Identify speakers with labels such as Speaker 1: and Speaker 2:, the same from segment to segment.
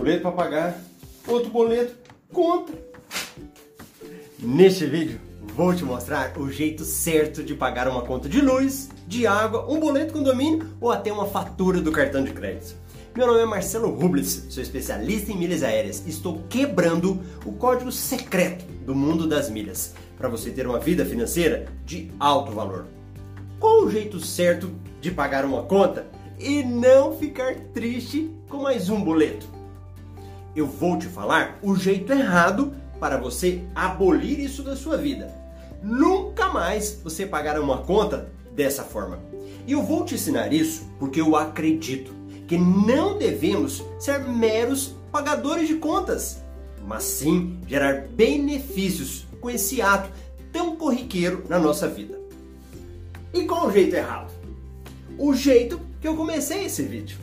Speaker 1: boleto para pagar, outro boleto, conta. Neste vídeo vou te mostrar o jeito certo de pagar uma conta de luz, de água, um boleto condomínio ou até uma fatura do cartão de crédito. Meu nome é Marcelo Rubles, sou especialista em milhas aéreas estou quebrando o código secreto do mundo das milhas para você ter uma vida financeira de alto valor. Qual o jeito certo de pagar uma conta e não ficar triste com mais um boleto? Eu vou te falar o jeito errado para você abolir isso da sua vida. Nunca mais você pagará uma conta dessa forma. E eu vou te ensinar isso porque eu acredito que não devemos ser meros pagadores de contas, mas sim gerar benefícios com esse ato tão corriqueiro na nossa vida. E qual o jeito errado? O jeito que eu comecei esse vídeo,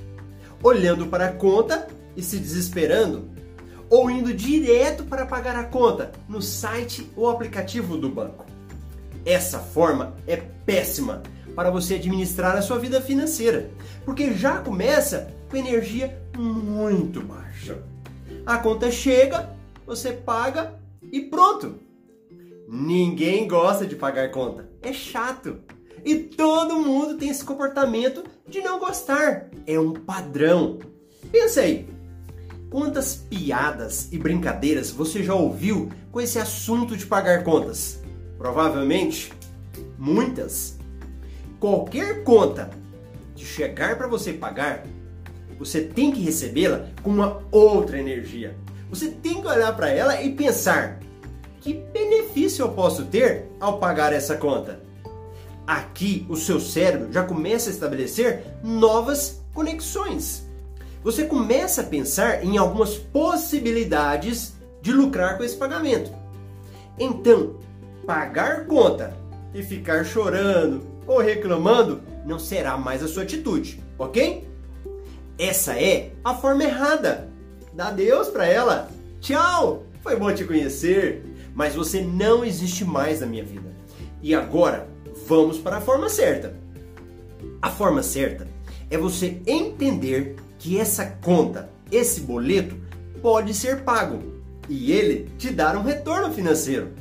Speaker 1: olhando para a conta e se desesperando, ou indo direto para pagar a conta no site ou aplicativo do banco. Essa forma é péssima para você administrar a sua vida financeira, porque já começa com energia muito baixa. A conta chega, você paga e pronto. Ninguém gosta de pagar conta, é chato. E todo mundo tem esse comportamento de não gostar. É um padrão. Pensa aí, quantas piadas e brincadeiras você já ouviu com esse assunto de pagar contas? Provavelmente muitas. Qualquer conta que chegar para você pagar, você tem que recebê-la com uma outra energia. Você tem que olhar para ela e pensar: que benefício eu posso ter ao pagar essa conta? Aqui o seu cérebro já começa a estabelecer novas conexões. Você começa a pensar em algumas possibilidades de lucrar com esse pagamento. Então, pagar conta e ficar chorando ou reclamando não será mais a sua atitude, ok? Essa é a forma errada. Dá Deus para ela. Tchau! Foi bom te conhecer, mas você não existe mais na minha vida. E agora, vamos para a forma certa. A forma certa é você entender que essa conta, esse boleto, pode ser pago e ele te dar um retorno financeiro.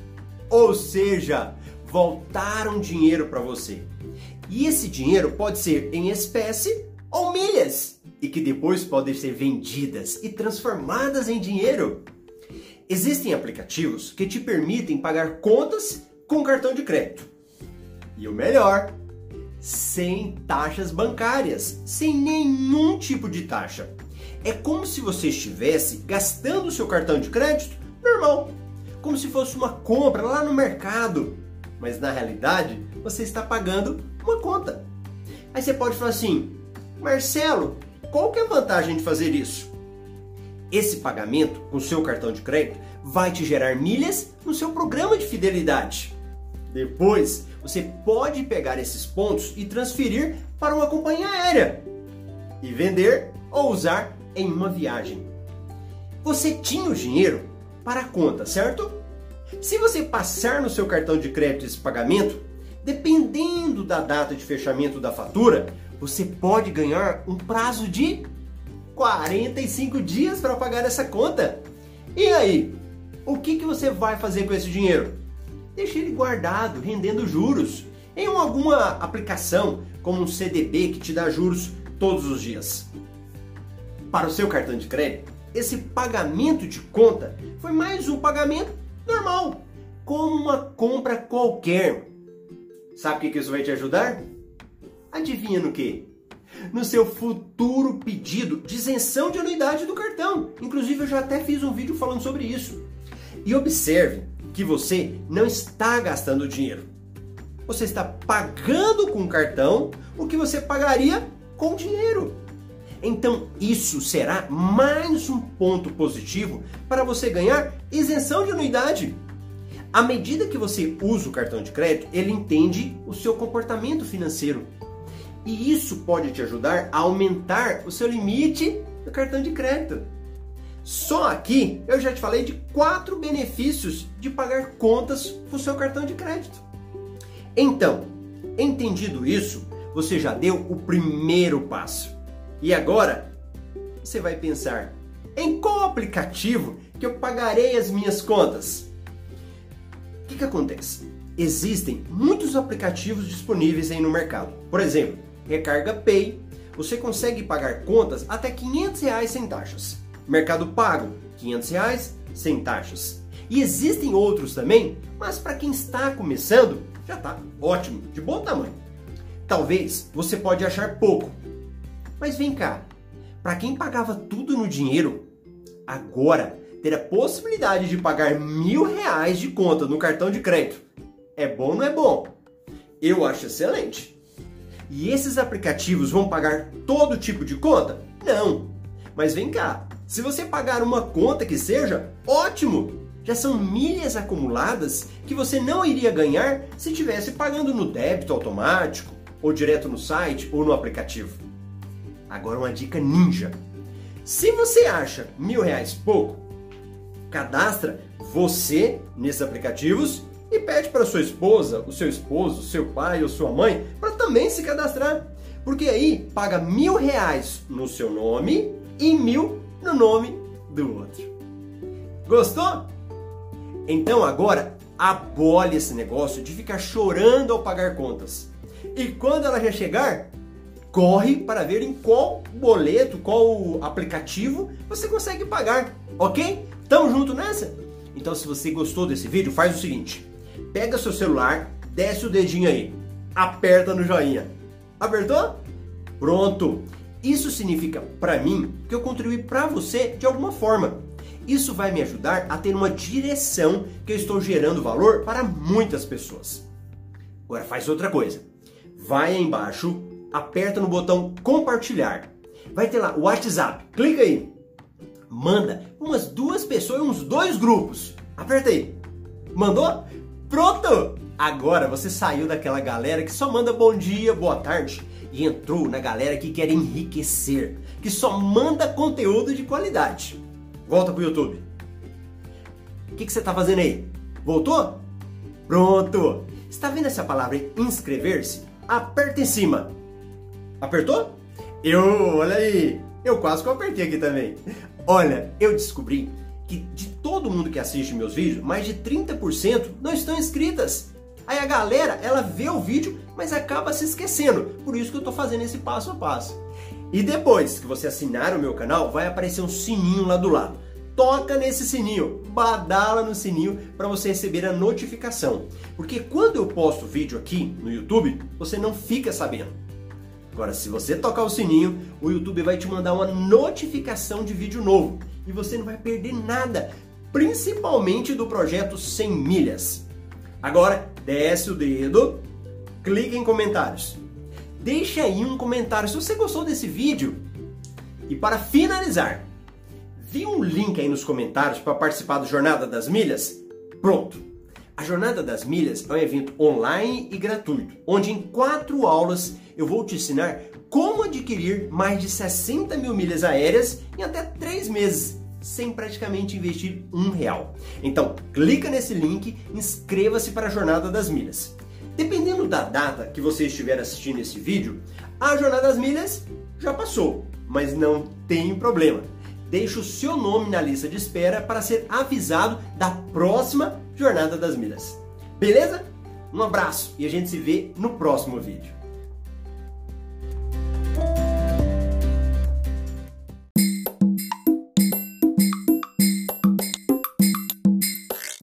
Speaker 1: Ou seja, voltar um dinheiro para você. E esse dinheiro pode ser em espécie ou milhas, e que depois podem ser vendidas e transformadas em dinheiro. Existem aplicativos que te permitem pagar contas com cartão de crédito. E o melhor, sem taxas bancárias, sem nenhum tipo de taxa. É como se você estivesse gastando o seu cartão de crédito normal, como se fosse uma compra lá no mercado, mas na realidade você está pagando uma conta. Aí você pode falar assim, Marcelo, qual que é a vantagem de fazer isso? Esse pagamento com seu cartão de crédito vai te gerar milhas no seu programa de fidelidade. Depois, você pode pegar esses pontos e transferir para uma companhia aérea e vender ou usar em uma viagem. Você tinha o dinheiro para a conta, certo? Se você passar no seu cartão de crédito esse pagamento, dependendo da data de fechamento da fatura, você pode ganhar um prazo de 45 dias para pagar essa conta. E aí, o que, que você vai fazer com esse dinheiro? Deixe ele guardado, rendendo juros, em alguma aplicação como um CDB que te dá juros todos os dias. Para o seu cartão de crédito, esse pagamento de conta foi mais um pagamento normal, como uma compra qualquer. Sabe o que, isso vai te ajudar? Adivinha no que? No seu futuro pedido de isenção de anuidade do cartão. Inclusive, eu já até fiz um vídeo falando sobre isso. E observe que você não está gastando dinheiro. Você está pagando com cartão o que você pagaria com dinheiro. Então, isso será mais um ponto positivo para você ganhar isenção de anuidade. À medida que você usa o cartão de crédito, ele entende o seu comportamento financeiro. E isso pode te ajudar a aumentar o seu limite do cartão de crédito. Só aqui eu já te falei de quatro benefícios de pagar contas com o seu cartão de crédito. Então, entendido isso, você já deu o primeiro passo. E agora você vai pensar: Em qual aplicativo que eu pagarei as minhas contas? O que, que acontece? Existem muitos aplicativos disponíveis aí no mercado. Por exemplo, Recarga Pay, você consegue pagar contas até 500 reais sem taxas. Mercado Pago, 500 reais sem taxas. E existem outros também, mas para quem está começando, já está ótimo, de bom tamanho. Talvez você pode achar pouco, mas vem cá, para quem pagava tudo no dinheiro, agora ter a possibilidade de pagar mil reais de conta no cartão de crédito, é bom ou não é bom? Eu acho excelente. E esses aplicativos vão pagar todo tipo de conta? Não. Mas vem cá, se você pagar uma conta que seja, ótimo! já são milhas acumuladas que você não iria ganhar se tivesse pagando no débito automático, ou direto no site ou no aplicativo. Agora uma dica ninja. Se você acha mil reais pouco, cadastra você nesses aplicativos e pede para sua esposa, o seu esposo, seu pai ou sua mãe para também se cadastrar. Porque aí paga mil reais no seu nome e mil no nome do outro. Gostou? Então agora abole esse negócio de ficar chorando ao pagar contas. E quando ela já chegar, corre para ver em qual boleto, qual aplicativo você consegue pagar, ok? Tamo junto nessa? Então se você gostou desse vídeo, faz o seguinte, pega seu celular, desce o dedinho aí, aperta no joinha. Apertou? Pronto! Isso significa para mim que eu contribuí para você de alguma forma. Isso vai me ajudar a ter uma direção que eu estou gerando valor para muitas pessoas. Agora faz outra coisa. Vai embaixo, aperta no botão compartilhar. Vai ter lá o WhatsApp. Clica aí. Manda umas duas pessoas, uns dois grupos. Aperta aí. Mandou? Pronto! Agora você saiu daquela galera que só manda bom dia, boa tarde e entrou na galera que quer enriquecer, que só manda conteúdo de qualidade. Volta pro YouTube. O que, que você está fazendo aí? Voltou? Pronto! Está vendo essa palavra inscrever-se? Aperta em cima. Apertou? Eu, olha aí, eu quase que apertei aqui também. Olha, eu descobri que de todo mundo que assiste meus vídeos, mais de 30% não estão inscritas. Aí a galera, ela vê o vídeo, mas acaba se esquecendo. Por isso que eu estou fazendo esse passo a passo. E depois que você assinar o meu canal, vai aparecer um sininho lá do lado. Toca nesse sininho, badala no sininho para você receber a notificação. Porque quando eu posto vídeo aqui no YouTube, você não fica sabendo. Agora, se você tocar o sininho, o YouTube vai te mandar uma notificação de vídeo novo e você não vai perder nada, principalmente do projeto 100 milhas. Agora, desce o dedo, clica em comentários deixa aí um comentário se você gostou desse vídeo. E para finalizar, vi um link aí nos comentários para participar do Jornada das Milhas? Pronto! A Jornada das Milhas é um evento online e gratuito, onde em quatro aulas eu vou te ensinar como adquirir mais de 60 mil milhas aéreas em até três meses, sem praticamente investir um real. Então, clica nesse link, inscreva-se para a Jornada das Milhas. Dependendo da data que você estiver assistindo esse vídeo, a jornada das milhas já passou, mas não tem problema. Deixe o seu nome na lista de espera para ser avisado da próxima jornada das milhas. Beleza? Um abraço e a gente se vê no próximo vídeo.